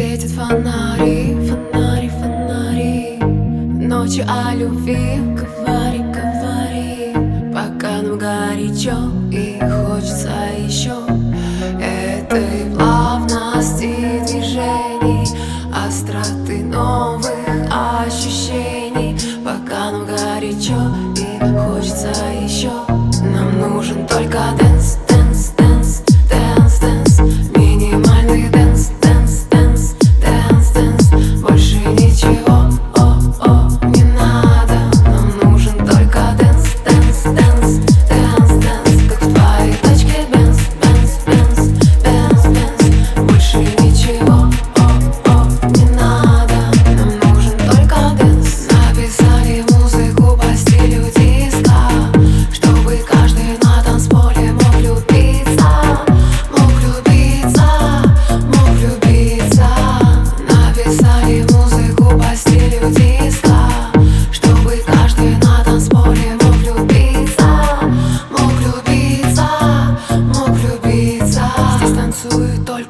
Светят фонари, фонари, фонари. Ночи о любви говори, говори. Пока нам горячо и хочется еще Этой плавности движений Остроты новых ощущений. Пока нам горячо и хочется еще Нам нужен только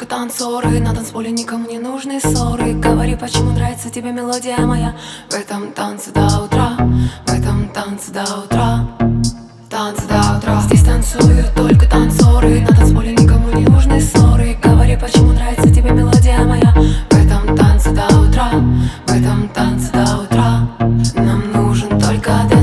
только танцоры. На танцполе никому не нужны ссоры. Говори, почему нравится тебе мелодия моя. В этом танце до утра В этом танце до утра Танцы до утра. Здесь танцуют только танцоры. На танцполе никому не нужны ссоры. Говори, почему нравится тебе мелодия моя. В этом танце до утра В этом танце до утра. Нам нужен только день